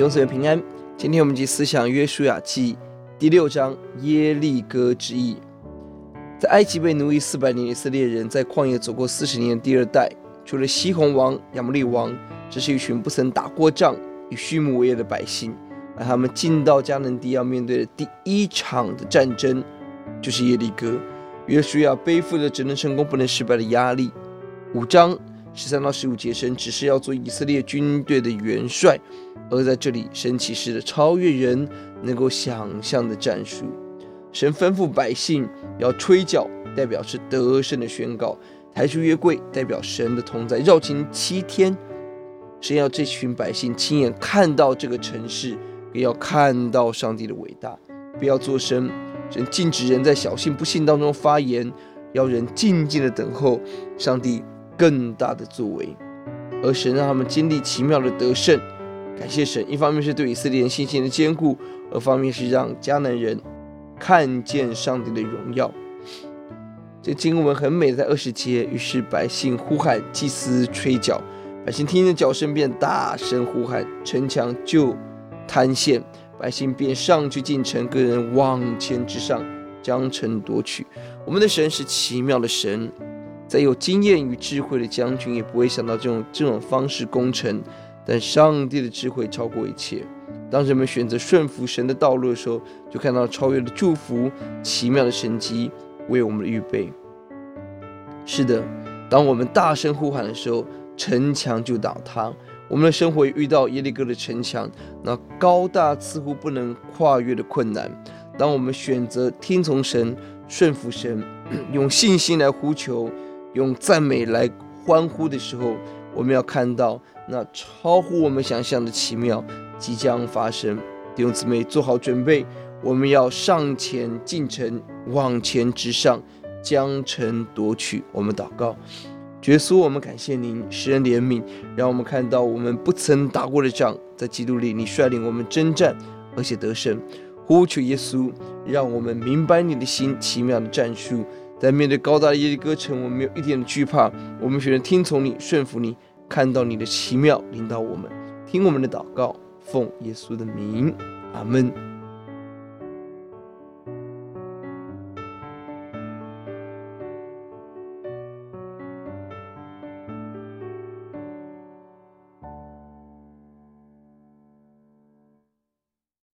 弟兄姊妹平安。今天我们继思想约书亚记第六章耶利哥之役。在埃及被奴役四百年，以色列人在旷野走过四十年的。第二代除了西宏王、亚摩利王，这是一群不曾打过仗、以畜牧为业的百姓。而他们进到迦南地要面对的第一场的战争，就是耶利哥。约书亚背负着只能成功不能失败的压力。五章。十三到十五节，神只是要做以色列军队的元帅，而在这里，神启示了超越人能够想象的战术。神吩咐百姓要吹角，代表是得胜的宣告；抬出约柜，代表神的同在。绕行七天，神要这群百姓亲眼看到这个城市，也要看到上帝的伟大。不要作声，神禁止人在小信不信当中发言，要人静静的等候上帝更大的作为，而神让他们经历奇妙的得胜，感谢神。一方面是对以色列人信心的坚固，二方面是让迦南人看见上帝的荣耀。这经文很美，在二十节，于是百姓呼喊，祭司吹角，百姓听见角声便大声呼喊，城墙就坍陷，百姓便上去进城，各人往前之上，将城夺取。我们的神是奇妙的神。再有经验与智慧的将军也不会想到这种这种方式攻城，但上帝的智慧超过一切。当人们选择顺服神的道路的时候，就看到超越的祝福、奇妙的神迹为我们预备。是的，当我们大声呼喊的时候，城墙就倒塌。我们的生活遇到耶利哥的城墙，那高大似乎不能跨越的困难。当我们选择听从神、顺服神，用信心来呼求。用赞美来欢呼的时候，我们要看到那超乎我们想象的奇妙即将发生。弟兄姊妹，做好准备，我们要上前进城，往前直上，将城夺取。我们祷告，耶稣，我们感谢您，使人怜悯，让我们看到我们不曾打过的仗，在基督里，你率领我们征战，而且得胜。呼求耶稣，让我们明白你的心，奇妙的战术。在面对高大的耶利哥城，我们没有一点的惧怕。我们选择听从你，顺服你，看到你的奇妙领导我们。听我们的祷告，奉耶稣的名，阿门。